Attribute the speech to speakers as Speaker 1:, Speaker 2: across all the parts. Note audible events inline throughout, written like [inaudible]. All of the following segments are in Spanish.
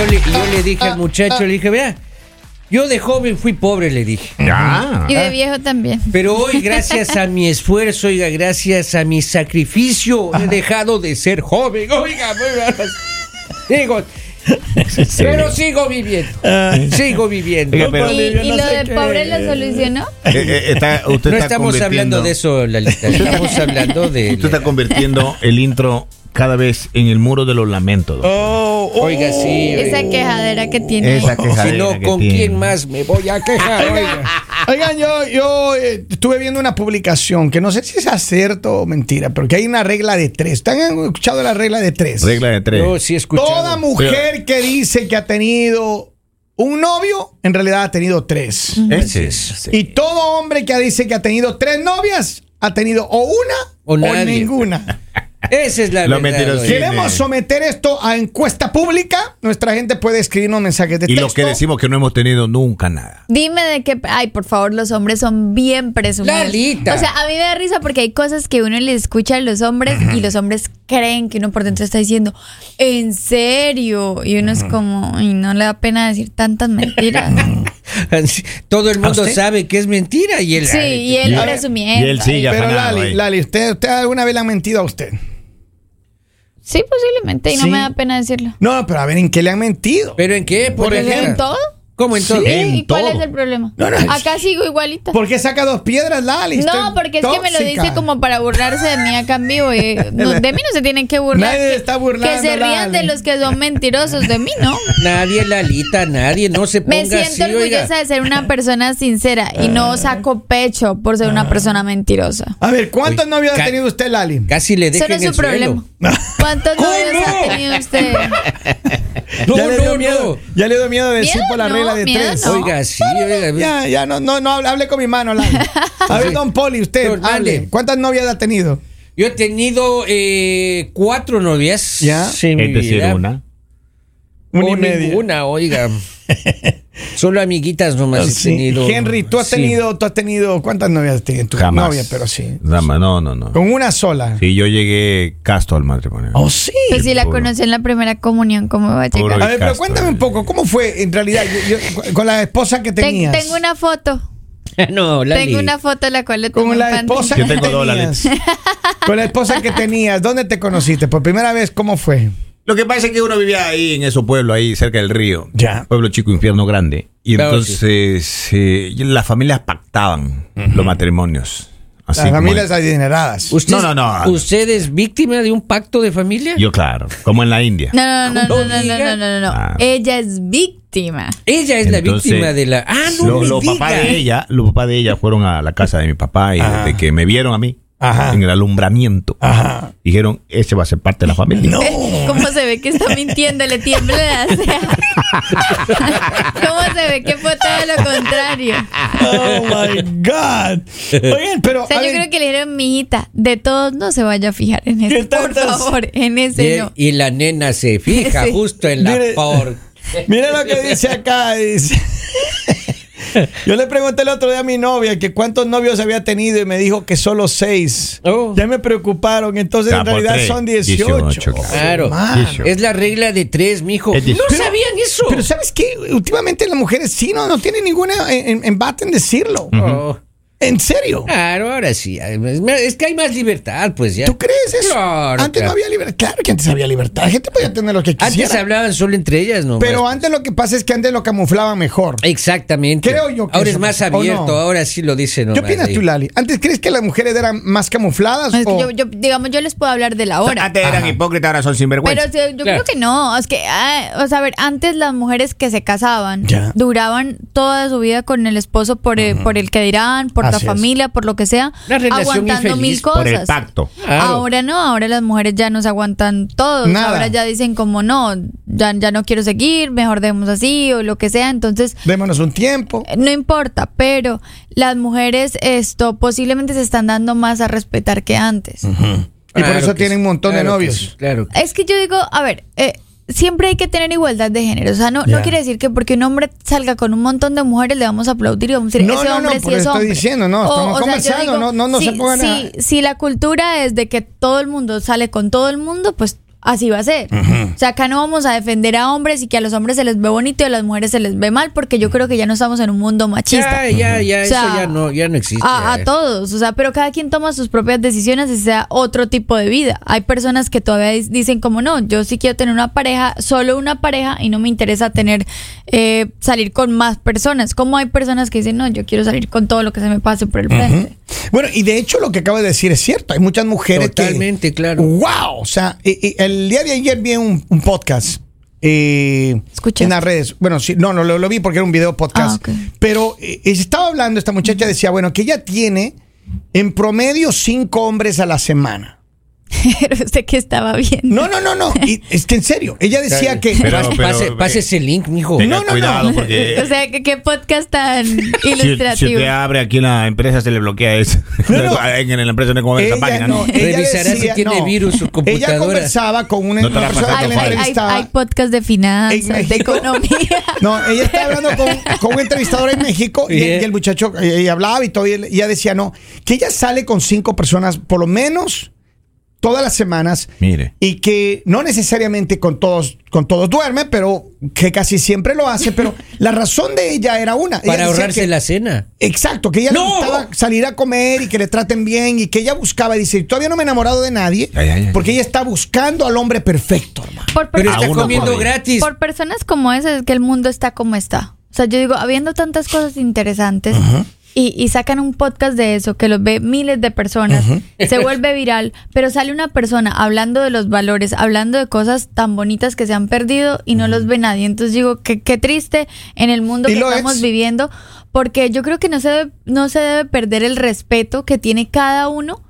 Speaker 1: Yo, le, y yo le dije al muchacho, le dije, vea, yo de joven fui pobre, le dije.
Speaker 2: Ya.
Speaker 3: Y de viejo también.
Speaker 1: Pero hoy, gracias a mi esfuerzo, oiga, gracias a mi sacrificio, he dejado de ser joven. Oiga, muy digo, pero sigo viviendo. Sigo viviendo.
Speaker 2: Oiga, pero-
Speaker 3: ¿Y, lo de pobre lo solucionó?
Speaker 2: Eh, eh, está- usted
Speaker 1: No
Speaker 2: está
Speaker 1: estamos hablando de eso, Lalita. [laughs] Estamos hablando de.
Speaker 2: Usted está convirtiendo el intro cada vez en el muro de los lamentos. doctor.
Speaker 4: Oh, oh.
Speaker 1: Oiga, sí.
Speaker 3: Esa
Speaker 1: oiga.
Speaker 3: quejadera que tiene.
Speaker 2: Esa.
Speaker 1: Si
Speaker 2: quejadera
Speaker 1: no,
Speaker 2: que
Speaker 1: ¿con
Speaker 2: tiene.
Speaker 1: quién más me voy a quejar? Oiga. [laughs]
Speaker 4: Oigan, yo, yo eh, estuve viendo una publicación que no sé si es cierto o mentira, pero que hay una regla de tres. ¿Están han escuchado la regla de tres?
Speaker 2: Regla de tres.
Speaker 1: Yo sí he escuchado.
Speaker 4: Toda mujer que dice que ha tenido un novio, en realidad ha tenido tres.
Speaker 2: Ese es.
Speaker 4: Y todo hombre que dice que ha tenido tres novias, ha tenido o una
Speaker 1: O
Speaker 4: o, ninguna. [laughs]
Speaker 1: Esa es la
Speaker 2: Lo
Speaker 1: verdad.
Speaker 4: Queremos someter esto a encuesta pública. Nuestra gente puede escribirnos mensajes de
Speaker 2: Y
Speaker 4: texto.
Speaker 2: lo que decimos que no hemos tenido nunca nada.
Speaker 3: Dime de qué. Ay, por favor, los hombres son bien presumidos.
Speaker 1: Lalita.
Speaker 3: O sea, a mí me da risa porque hay cosas que uno le escucha a los hombres y los hombres creen que uno por dentro está diciendo, ¿en serio? Y uno es como, y no le da pena decir tantas mentiras. [laughs]
Speaker 1: Todo el mundo sabe que es mentira y él.
Speaker 3: sí, y él
Speaker 2: Y él-
Speaker 3: presumiendo.
Speaker 2: y él sigue
Speaker 4: Pero Lali,
Speaker 2: ahí.
Speaker 4: Lali, ¿usted, ¿usted alguna vez le ha mentido a usted?
Speaker 3: Sí, posiblemente, y no
Speaker 4: Sí.
Speaker 3: me da pena decirlo.
Speaker 4: No, pero a ver, ¿en qué le han mentido?
Speaker 1: ¿Pero en qué?
Speaker 4: Por ejemplo.
Speaker 3: ¿En todo?
Speaker 1: ¿Cómo en todo?
Speaker 3: Sí,
Speaker 2: En
Speaker 3: ¿y cuál
Speaker 2: todo.
Speaker 3: es el problema?
Speaker 4: No, no,
Speaker 3: Acá sigo igualita.
Speaker 4: ¿Por qué saca dos piedras, Lali?
Speaker 3: No, porque es que me lo dice como para burlarse de mí acá en vivo. y, [laughs] no, de mí no se tienen que burlar.
Speaker 4: Nadie
Speaker 3: que,
Speaker 4: está burlando,
Speaker 3: Que se rían
Speaker 4: Lali.
Speaker 3: de los que son mentirosos, de mí no. [laughs]
Speaker 1: Nadie, Lalita, nadie, no se ponga
Speaker 3: Me siento
Speaker 1: así,
Speaker 3: orgullosa
Speaker 1: oiga.
Speaker 3: de ser una persona sincera y no saco pecho por ser una persona mentirosa.
Speaker 4: A ver, ¿cuántos
Speaker 1: Uy,
Speaker 4: novios
Speaker 1: ca-
Speaker 4: ha tenido usted, Lali?
Speaker 1: Casi le
Speaker 3: Eso
Speaker 1: deja
Speaker 3: no es
Speaker 1: el
Speaker 3: su problema. ¿Cuántos novios ha tenido usted? [laughs]
Speaker 1: No,
Speaker 4: ya, le
Speaker 1: no,
Speaker 4: dio
Speaker 1: no.
Speaker 4: miedo, ya le dio miedo decir
Speaker 3: Miedo
Speaker 4: por la
Speaker 3: no,
Speaker 4: regla de tres.
Speaker 3: no.
Speaker 1: Oiga, sí, oiga.
Speaker 4: Ya, ya, no, no, no, hable, hable con mi mano, Lali. [laughs] A ver, don Poli, usted,
Speaker 1: Don, dale.
Speaker 4: hable. ¿Cuántas novias ha tenido?
Speaker 1: Yo he tenido eh, cuatro novias.
Speaker 4: Ya.
Speaker 1: Sí,
Speaker 2: Es decir,
Speaker 1: vida.
Speaker 2: una.
Speaker 4: Una y media.
Speaker 1: ninguna, oiga. [laughs] Solo amiguitas nomás he
Speaker 4: Sí.
Speaker 1: tenido.
Speaker 4: Henry, tú has
Speaker 1: Sí.
Speaker 4: tenido, tú has tenido, ¿cuántas novias has tenido? Tu
Speaker 2: Jamás.
Speaker 4: novia, pero sí.
Speaker 2: Rama, no, no, no.
Speaker 4: Con una sola.
Speaker 2: Sí, yo llegué casto al matrimonio.
Speaker 4: Oh, sí.
Speaker 3: Pues si la
Speaker 2: puro.
Speaker 3: conocí en la primera comunión, ¿cómo va a llegar?
Speaker 2: Puro
Speaker 4: A ver, pero cuéntame
Speaker 2: eh.
Speaker 4: un poco, ¿cómo fue en realidad yo- yo- con la esposa que
Speaker 3: Ten-
Speaker 4: tenías?
Speaker 3: tengo una foto. [laughs]
Speaker 1: no, Lali.
Speaker 3: Tengo una foto en la cual le
Speaker 4: Con la esposa
Speaker 2: Yo
Speaker 4: que
Speaker 2: tengo
Speaker 4: tenías.
Speaker 2: dólares.
Speaker 4: Con la esposa que tenías, ¿dónde te conociste? Por primera vez, ¿cómo fue?
Speaker 2: Lo que pasa es que uno vivía ahí en esos pueblos, ahí cerca del río.
Speaker 4: Ya.
Speaker 2: Pueblo chico, infierno grande. Y
Speaker 1: Claro,
Speaker 2: entonces eh, las familias pactaban los matrimonios. Así
Speaker 4: Las
Speaker 2: como-
Speaker 4: familias adineradas.
Speaker 1: ¿Usted,
Speaker 2: No, no, no.
Speaker 1: ¿Usted es víctima de un pacto de familia?
Speaker 2: Yo, claro, como en la India.
Speaker 3: No, no, no, no,
Speaker 1: No
Speaker 3: no, no, no, no, no, no.
Speaker 2: Ah.
Speaker 3: Ella es víctima.
Speaker 1: Ella es la víctima de la. Ah, no
Speaker 2: Los
Speaker 1: diga.
Speaker 2: papás de ella, los papás de ella fueron a la casa de mi papá y
Speaker 4: Ajá.
Speaker 2: desde que me vieron a mí
Speaker 4: Ajá.
Speaker 2: en el alumbramiento,
Speaker 4: Ajá.
Speaker 2: dijeron, ese va a ser parte de la familia.
Speaker 4: No. [laughs]
Speaker 3: ¿Cómo se ve que está mintiendo? Le tiembla la [laughs] ceja. ¿Cómo se ve que fue todo lo contrario?
Speaker 4: Oh my God. Oigan, pero.
Speaker 3: O sea, yo
Speaker 4: ver,
Speaker 3: creo que le dijeron, mijita, de todos no se vaya a fijar en
Speaker 4: ¿Qué
Speaker 3: ese. Por favor, en
Speaker 1: Y,
Speaker 3: ese no.
Speaker 1: y la nena se fija [laughs]
Speaker 3: Sí.
Speaker 1: justo en la
Speaker 4: Mire-
Speaker 1: por.
Speaker 4: Mira lo que dice acá. Dice. [laughs] Yo le pregunté el otro día a mi novia que cuántos novios había tenido y me dijo que solo seis.
Speaker 1: Oh.
Speaker 4: Ya me preocuparon, entonces en realidad
Speaker 2: tres.
Speaker 4: son 18.
Speaker 2: 18,
Speaker 1: Claro.
Speaker 4: Man.
Speaker 1: Es la regla de tres, mijo.
Speaker 2: Es
Speaker 1: No sabían eso.
Speaker 4: Pero ¿sabes qué? Últimamente las mujeres sí no, no tienen ninguna en- en- embate en decirlo.
Speaker 1: Oh,
Speaker 4: ¿En serio?
Speaker 1: claro, ahora sí. Es que hay más libertad, pues ya.
Speaker 4: ¿Tú crees eso?
Speaker 1: Claro,
Speaker 4: antes
Speaker 1: claro.
Speaker 4: no había libertad. Claro que antes había libertad. La gente podía tener lo que quisiera.
Speaker 1: Antes hablaban solo entre ellas, ¿no?
Speaker 4: pero antes lo que pasa es que antes lo camuflaban mejor.
Speaker 1: Exactamente.
Speaker 4: Creo yo que
Speaker 1: ahora es más
Speaker 4: pasa, ¿o
Speaker 1: abierto,
Speaker 4: no?
Speaker 1: ahora sí lo dicen.
Speaker 4: ¿Qué opinas tú, Lali? ¿Antes crees que las mujeres eran más camufladas?
Speaker 3: Es que
Speaker 4: o-
Speaker 3: yo, yo- digamos, yo les puedo hablar de la hora.
Speaker 2: Antes eran hipócritas, ahora son sinvergüenza.
Speaker 3: Pero yo
Speaker 1: Claro.
Speaker 3: creo que no, es que, ah, o sea, a ver, antes las mujeres que se casaban
Speaker 4: Ya.
Speaker 3: duraban toda su vida con el esposo por, el, por el que dirán, por
Speaker 4: Así
Speaker 3: la
Speaker 4: es.
Speaker 3: familia, por lo que sea, aguantando mil cosas.
Speaker 2: por el pacto.
Speaker 1: Claro.
Speaker 3: Ahora no, ahora las mujeres ya no se aguantan todo.
Speaker 4: Nada.
Speaker 3: Ahora ya dicen como no, ya, ya no quiero seguir, mejor dejemos así o lo que sea. Entonces,
Speaker 4: Démonos un tiempo.
Speaker 3: eh, no importa, pero las mujeres esto posiblemente se están dando más a respetar que antes.
Speaker 4: Y por eso tienen un montón de
Speaker 1: que
Speaker 4: novios.
Speaker 1: sí, claro.
Speaker 3: Es que yo digo, a ver, eh, siempre hay que tener igualdad de género. O sea, no, no quiere decir que porque un hombre salga con un montón de mujeres le vamos a aplaudir y vamos a decir,
Speaker 4: No,
Speaker 3: ese
Speaker 4: no, no,
Speaker 3: hombre
Speaker 4: por
Speaker 3: sí es hombre.
Speaker 4: diciendo, no, estamos conversando, no- no- no se
Speaker 3: si,
Speaker 4: pongan a-
Speaker 3: si- si la cultura es de que todo el mundo sale con todo el mundo, pues así va a ser. O sea, acá no vamos a defender a hombres y que a los hombres se les ve bonito y a las mujeres se les ve mal, porque yo creo que ya no estamos en un mundo machista.
Speaker 1: Ya, ya, ya,
Speaker 3: O sea,
Speaker 1: eso ya no, ya no existe.
Speaker 3: A, todos, o sea, pero cada quien toma sus propias decisiones y sea otro tipo de vida. Hay personas que todavía dicen como no, yo sí quiero tener una pareja, solo una pareja y no me interesa tener, eh, salir con más personas. Como hay personas que dicen no, yo quiero salir con todo lo que se me pase por el frente.
Speaker 4: Bueno, y de hecho lo que acaba de decir es cierto. Hay muchas mujeres
Speaker 1: Totalmente,
Speaker 4: que...
Speaker 1: claro.
Speaker 4: ¡Wow! O sea, eh, eh, el día de ayer vi un, un podcast eh, en las redes. Bueno, sí, no, no lo, lo vi porque era un video podcast.
Speaker 3: Ah.
Speaker 4: Pero eh, estaba hablando, esta muchacha decía, bueno, que ella tiene en promedio cinco hombres a la semana.
Speaker 3: Pero [laughs] usted que estaba viendo.
Speaker 4: No, no, no, no. [laughs] Y es que en serio, ella decía que...
Speaker 2: Pero-
Speaker 1: Pase-
Speaker 2: pero-
Speaker 1: pase, pase ese link, mijo.
Speaker 2: Tenga
Speaker 4: No, no, no.
Speaker 2: porque [laughs]
Speaker 3: o sea, ¿qué, qué podcast tan
Speaker 2: si, si
Speaker 3: ilustrativo.
Speaker 2: usted abre aquí en la empresa se le bloquea eso.
Speaker 4: No, no.
Speaker 2: en la empresa no hay como ver esa
Speaker 4: Ella
Speaker 2: página.
Speaker 4: no,
Speaker 2: ¿no?
Speaker 4: ella
Speaker 1: Revisará
Speaker 4: decía-
Speaker 1: si tiene
Speaker 4: no.
Speaker 1: virus su
Speaker 4: Ella
Speaker 1: computadora.
Speaker 4: conversaba con una, una persona que
Speaker 3: Hay,
Speaker 4: la
Speaker 2: con
Speaker 3: hay, hay,
Speaker 4: entrevistaba.
Speaker 3: hay podcast de finanzas, de economía.
Speaker 4: No, ella estaba hablando con, con un entrevistador en México y,
Speaker 1: Bien.
Speaker 4: y el muchacho eh, ella hablaba y todo, y y ella decía, no, que ella sale con cinco personas por lo menos todas las semanas
Speaker 2: Mire.
Speaker 4: y que no necesariamente con todos con todos duerme, pero que casi siempre lo hace, pero [laughs] la razón de ella era una.
Speaker 1: Para ahorrarse
Speaker 4: que-
Speaker 1: la cena.
Speaker 4: Exacto, que ella
Speaker 1: ¡No!
Speaker 4: le gustaba salir a comer y que le traten bien y que ella buscaba, dice, todavía no me he enamorado de nadie,
Speaker 2: Ay, ay, ay.
Speaker 4: porque ella está buscando al hombre perfecto, hermano.
Speaker 3: Por
Speaker 1: Pero
Speaker 3: personas
Speaker 1: está comiendo
Speaker 2: por
Speaker 1: gratis.
Speaker 3: Por personas como esas es que el mundo está como está. O sea, yo digo, habiendo tantas cosas interesantes y, y sacan un podcast de eso que lo ve miles de personas, se vuelve viral, pero sale una persona hablando de los valores, hablando de cosas tan bonitas que se han perdido y no los ve nadie. Entonces digo, qué, qué triste en el mundo que estamos
Speaker 4: es.
Speaker 3: viviendo, porque yo creo que no se debe, no se debe perder el respeto que tiene cada uno.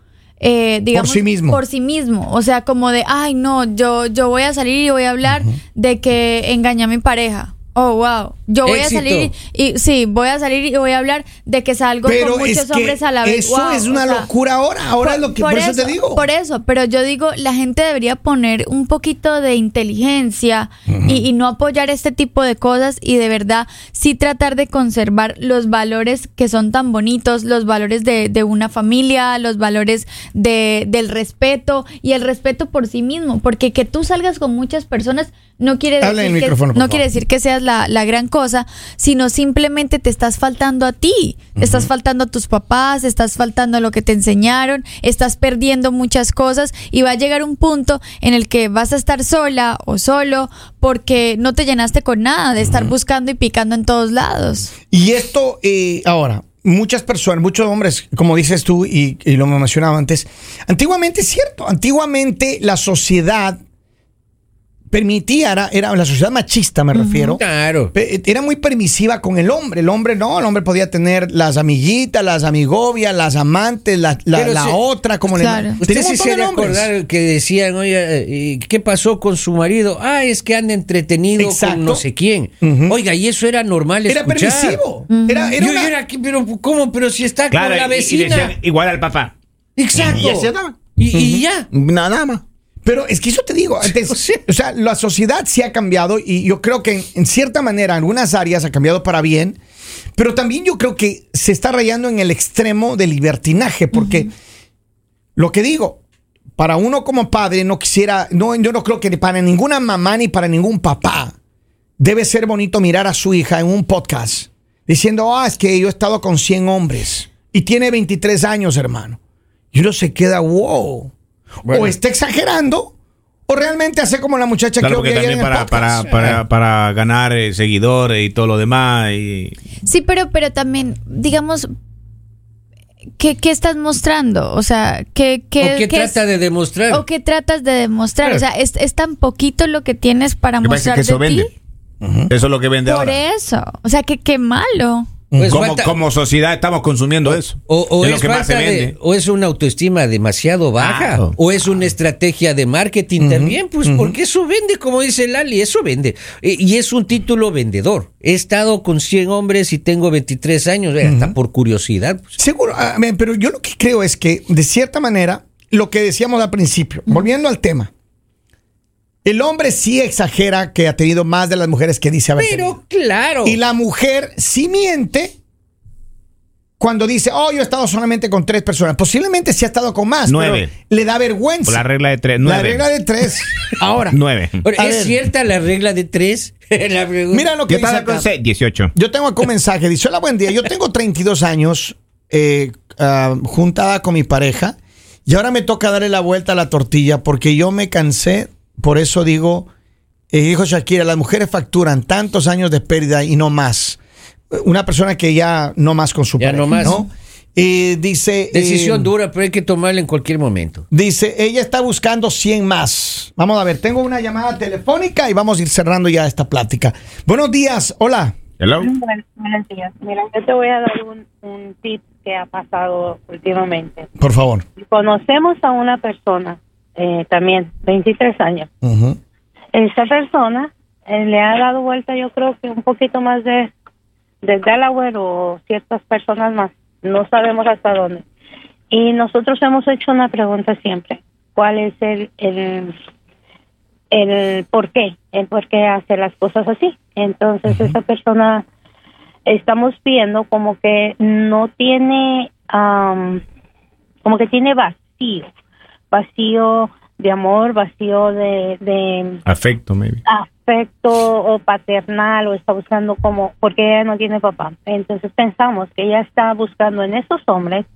Speaker 3: eh, digamos,
Speaker 4: sí mismo.
Speaker 3: por sí mismo. O sea, como de, ay, no, yo, yo voy a salir y voy a hablar de que engañé a mi pareja. Oh, wow. Yo voy
Speaker 1: Éxito.
Speaker 3: a salir y, sí, voy a salir y voy a hablar de que salgo
Speaker 4: Pero
Speaker 3: con muchos hombres a la vez.
Speaker 4: eso
Speaker 3: Wow,
Speaker 4: es una
Speaker 3: sea,
Speaker 4: locura ahora, ahora es lo que por, eso, te digo.
Speaker 3: Por eso, pero yo digo, la gente debería poner un poquito de inteligencia y, y no apoyar este tipo de cosas y de verdad sí tratar de conservar los valores que son tan bonitos, los valores de, de una familia, los valores de, del respeto y el respeto por sí mismo, porque que tú salgas con muchas personas no quiere
Speaker 4: Habla
Speaker 3: decir,
Speaker 4: el
Speaker 3: que,
Speaker 4: micrófono, por
Speaker 3: no
Speaker 4: favor.
Speaker 3: quiere decir que seas la, la gran cosa, sino simplemente te estás faltando a ti, estás faltando a tus papás, estás faltando a lo que te enseñaron, estás perdiendo muchas cosas y va a llegar un punto en el que vas a estar sola o solo porque no te llenaste con nada de estar buscando y picando en todos lados.
Speaker 4: Y esto, eh, ahora, muchas personas, muchos hombres, como dices tú y, y lo mencionaba antes, antiguamente es cierto, antiguamente la sociedad permitía, era, era la sociedad machista, me refiero.
Speaker 1: Claro.
Speaker 4: Pe- Era muy permisiva con el hombre. El hombre no, el hombre podía tener las amiguitas, las amigobias, las amantes, la, la- la
Speaker 1: se-
Speaker 4: otra, como
Speaker 3: Claro.
Speaker 4: le
Speaker 1: Usted sí
Speaker 4: montón
Speaker 1: se
Speaker 4: de
Speaker 1: de
Speaker 4: nombres.
Speaker 1: acordar que decían, oye, eh, ¿qué pasó con su marido? Ah, es que anda entretenido
Speaker 4: Exacto.
Speaker 1: con no sé quién.
Speaker 4: Ujú.
Speaker 1: Oiga, y eso era normal
Speaker 4: Era
Speaker 1: escuchar.
Speaker 4: permisivo. Era, era
Speaker 1: Yo,
Speaker 4: una-
Speaker 1: yo era, que- pero ¿cómo? Pero si está
Speaker 2: Claro,
Speaker 1: con la
Speaker 2: y- y
Speaker 1: vecina.
Speaker 2: decían igual al papá.
Speaker 1: Exacto.
Speaker 2: Y.
Speaker 1: Y, y ya.
Speaker 2: Nada más.
Speaker 4: Pero es que eso te digo, antes, [laughs]
Speaker 1: O sea-
Speaker 4: la sociedad sí ha cambiado y yo creo que en, en cierta manera, en algunas áreas ha cambiado para bien, pero también yo creo que se está rayando en el extremo del libertinaje, porque lo que digo, para uno como padre no quisiera, no, yo no creo que para ninguna mamá ni para ningún papá debe ser bonito mirar a su hija en un podcast diciendo, ah, es que yo he estado con 100 hombres y tiene 23 años, hermano. Y uno se queda, wow.
Speaker 1: Bueno.
Speaker 4: O está exagerando, o realmente hace como la muchacha
Speaker 2: Claro,
Speaker 4: que
Speaker 2: porque también para, para, para, para ganar eh, seguidores y todo lo demás. Y,
Speaker 3: Sí, pero, pero también, digamos, ¿qué, qué estás mostrando? O sea, ¿qué, qué,
Speaker 1: ¿O qué
Speaker 3: qué es-
Speaker 1: trata de demostrar?
Speaker 3: ¿O qué tratas de demostrar? O sea, es, es tan poquito lo que tienes para mostrar
Speaker 2: que eso
Speaker 3: de ti.
Speaker 2: Eso es lo que vende
Speaker 3: Por
Speaker 2: ahora.
Speaker 3: eso. O sea, que qué malo.
Speaker 1: Pues
Speaker 2: como,
Speaker 1: falta-
Speaker 2: como sociedad estamos consumiendo eso.
Speaker 1: O, o
Speaker 2: es
Speaker 1: es
Speaker 2: lo que más se
Speaker 1: falta de-
Speaker 2: vende.
Speaker 1: o es una autoestima demasiado baja, o es una estrategia de marketing también, pues porque eso vende, como dice Lali, eso vende. Eh, Y es un título vendedor. He estado con 100 hombres y tengo 23 años, eh, hasta por curiosidad. pues.
Speaker 4: Seguro, ah, pero yo lo que creo es que, de cierta manera, lo que decíamos al principio, volviendo al tema, el hombre sí exagera que ha tenido más de las mujeres que dice haber
Speaker 1: Pero
Speaker 4: tenido.
Speaker 1: claro.
Speaker 4: Y la mujer sí miente cuando dice, oh, yo he estado solamente con tres personas. Posiblemente sí ha estado con más.
Speaker 2: Nueve.
Speaker 4: pero le da vergüenza.
Speaker 2: La regla de tres,
Speaker 4: La
Speaker 2: nueve.
Speaker 4: regla de tres. [laughs] Ahora,
Speaker 2: Nueve.
Speaker 1: Ahora, ¿Es
Speaker 4: ver.
Speaker 1: cierta la regla de tres? [laughs] La
Speaker 4: mira lo que
Speaker 2: Yo
Speaker 4: dice acá.
Speaker 2: seis, 18.
Speaker 4: Yo tengo acá un [laughs] mensaje. Dice, hola, buen día. Yo tengo 32 años eh, ah, juntada con mi pareja y ahora me toca darle la vuelta a la tortilla porque yo me cansé. Por eso digo, eh, dijo Shakira, las mujeres facturan tantos años de pérdida y no más. Una persona que ya no más con su
Speaker 1: Ya
Speaker 4: pareja,
Speaker 1: no más.
Speaker 4: ¿no? Y dice...
Speaker 1: Decisión
Speaker 4: eh,
Speaker 1: dura, pero hay que tomarla en cualquier momento.
Speaker 4: Dice, ella está buscando 100 más. Vamos a ver, tengo una llamada telefónica y vamos a ir cerrando ya esta plática. Buenos días, hola.
Speaker 2: Hello.
Speaker 5: Bueno, buenos días. Mira, yo te voy a dar un, un tip que ha pasado últimamente.
Speaker 4: Por favor.
Speaker 5: Conocemos a una persona, eh, también, 23 años.
Speaker 4: Ujú.
Speaker 5: Esa persona eh, le ha dado vuelta, yo creo que un poquito más de, de Delaware o ciertas personas más. No sabemos hasta dónde. Y nosotros hemos hecho una pregunta siempre. ¿Cuál es el, el, el por qué? El por qué hace las cosas así. Entonces esa persona estamos viendo como que no tiene, am, como que tiene vacío, vacío de amor, vacío de, de
Speaker 2: Afecto, maybe.
Speaker 5: afecto o paternal o está buscando como, porque ella no tiene papá. Entonces pensamos que ella está buscando en esos hombres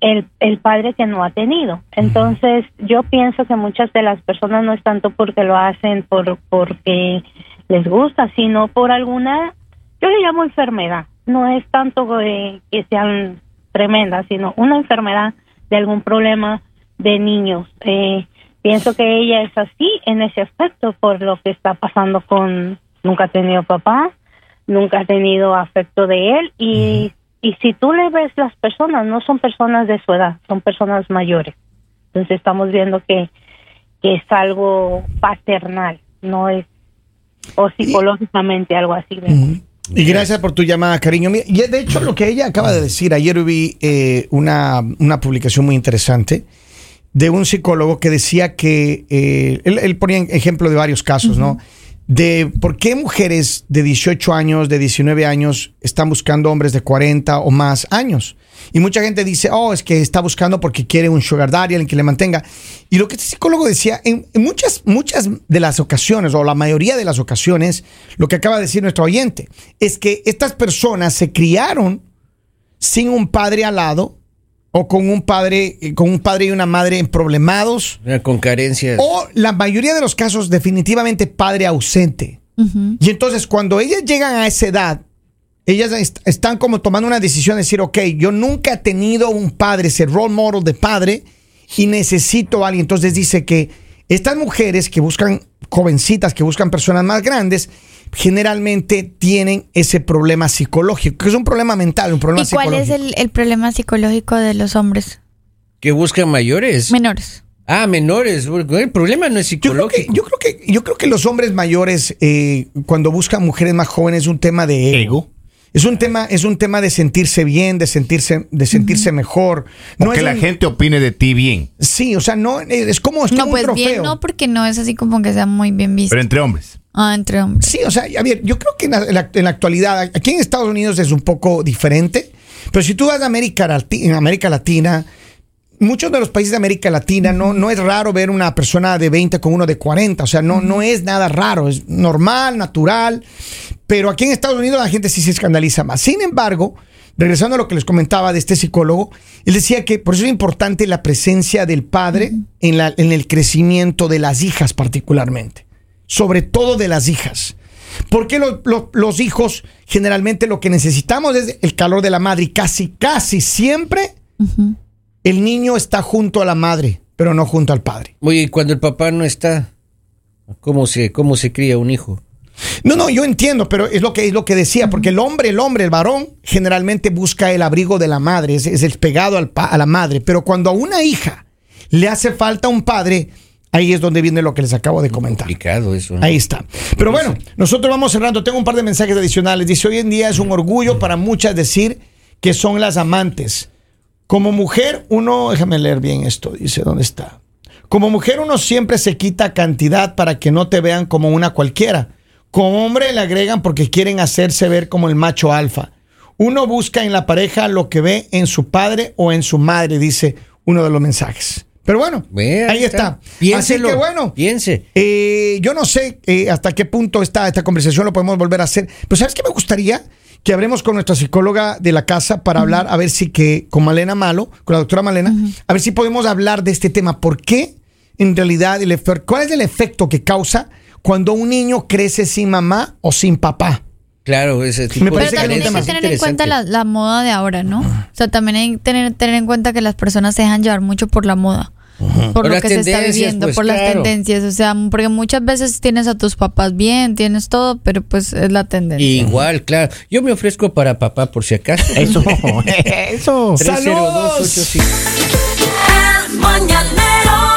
Speaker 5: el, el padre que no ha tenido. Entonces yo pienso que muchas de las personas no es tanto porque lo hacen por porque les gusta, sino por alguna, yo le llamo enfermedad. No es tanto eh, que sean tremendas, sino una enfermedad de algún problema de niños. Eh, pienso que ella es así en ese aspecto por lo que está pasando con nunca ha tenido papá, nunca ha tenido afecto de él y, y si tú le ves las personas no son personas de su edad, son personas mayores. Entonces estamos viendo que, que es algo paternal, no es o psicológicamente algo así. de-
Speaker 4: Y gracias por tu llamada, cariño. Y de hecho, lo que ella acaba de decir, ayer vi eh, una, una publicación muy interesante de un psicólogo que decía que eh, él, él ponía ejemplo de varios casos, ¿no? De por qué mujeres de 18 años, de 19 años, están buscando hombres de 40 o más años. Y mucha gente dice, oh, es que está buscando porque quiere un sugar daddy, alguien que le mantenga. Y lo que este psicólogo decía, en, en muchas, muchas de las ocasiones, o la mayoría de las ocasiones, lo que acaba de decir nuestro oyente, es que estas personas se criaron sin un padre al lado, o con un padre, eh, con un padre y una madre problemados,
Speaker 1: Con carencias.
Speaker 4: o la mayoría de los casos, definitivamente padre ausente. Y entonces, cuando ellas llegan a esa edad, ellas est- están como tomando una decisión de decir, ok, yo nunca he tenido un padre, ese role model de padre, y necesito a alguien. Entonces dice que estas mujeres que buscan jovencitas, que buscan personas más grandes, generalmente tienen ese problema psicológico, que es un problema mental, un problema
Speaker 3: ¿Y cuál es el, el problema psicológico de los hombres
Speaker 1: Que buscan mayores.
Speaker 3: menores?
Speaker 1: ah, menores. El problema no es
Speaker 4: Yo creo, que,
Speaker 1: psicológico.
Speaker 4: yo, creo que, yo creo que los hombres mayores, eh, cuando buscan mujeres más jóvenes, es un tema de ego.
Speaker 2: Ego.
Speaker 4: Es un tema, es un tema de sentirse bien, de sentirse, de sentirse mejor. No
Speaker 2: que la
Speaker 4: un-
Speaker 2: gente opine de ti bien.
Speaker 4: Sí, o sea, no, es como, es
Speaker 3: No,
Speaker 4: como
Speaker 3: pues
Speaker 4: un trofeo.
Speaker 3: bien, no, porque no es así como que sea muy bien visto.
Speaker 2: Pero entre hombres.
Speaker 3: Ah, entre hombres.
Speaker 4: Sí, o sea, a ver, yo creo que en la, en la- en la actualidad, aquí en Estados Unidos es un poco diferente, pero si tú vas a América, Lati- en América Latina, muchos de los países de América Latina no, no es raro ver una persona de 20 con uno de 40, o sea, no, no es nada raro, es normal, natural, pero aquí en Estados Unidos la gente sí se escandaliza más. Sin embargo, regresando a lo que les comentaba de este psicólogo, él decía que por eso es importante la presencia del padre en, la, en el crecimiento de las hijas particularmente, sobre todo de las hijas. Porque los, los- los hijos generalmente lo que necesitamos es el calor de la madre y casi, casi siempre el niño está junto a la madre, pero no junto al padre.
Speaker 1: Oye, y cuando el papá no está, ¿cómo se, cómo se cría un hijo?
Speaker 4: No, no, yo entiendo, pero es lo que es lo que decía, porque el hombre, el hombre, el varón, generalmente busca el abrigo de la madre, es, es el pegado al pa- a la madre. Pero cuando a una hija le hace falta un padre, ahí es donde viene lo que les acabo de comentar.
Speaker 1: Complicado eso. ¿no?
Speaker 4: Ahí está. Pero bueno, nosotros vamos cerrando. Tengo un par de mensajes adicionales. Dice, hoy en día es un orgullo para muchas decir que son las amantes. Como mujer, uno, déjame leer bien esto, dice, ¿dónde está? Como mujer uno siempre se quita cantidad para que no te vean como una cualquiera. Como hombre le agregan porque quieren hacerse ver como el macho alfa. Uno busca en la pareja lo que ve en su padre o en su madre, dice uno de los mensajes. Pero bueno, ahí está.
Speaker 1: Piénselo,
Speaker 4: Así que bueno,
Speaker 1: Piense.
Speaker 4: eh, yo no sé eh, hasta qué punto está esta conversación, lo podemos volver a hacer. Pero ¿sabes qué me gustaría? Que hablemos con nuestra psicóloga de la casa para hablar, a ver si que, con Malena Malo, con la doctora Malena, a ver si podemos hablar de este tema. ¿Por qué en realidad el efecto, cuál es el efecto que causa cuando un niño crece sin mamá o sin papá?
Speaker 1: Claro, ese tipo
Speaker 4: Me
Speaker 1: de
Speaker 3: Pero
Speaker 4: parece que
Speaker 3: también hay que tener en cuenta la, la moda de ahora, ¿no? O sea, también hay que tener, tener en cuenta que las personas se dejan llevar mucho por la moda. Por,
Speaker 1: Por
Speaker 3: lo que se está viviendo,
Speaker 1: pues,
Speaker 3: por las tendencias. O sea, porque muchas veces tienes a tus papás bien, tienes todo, pero pues es la tendencia.
Speaker 1: Igual, claro. Yo me ofrezco para papá por si acaso. [laughs]
Speaker 2: Eso, eso. [laughs]
Speaker 1: 30285.
Speaker 6: El mañanero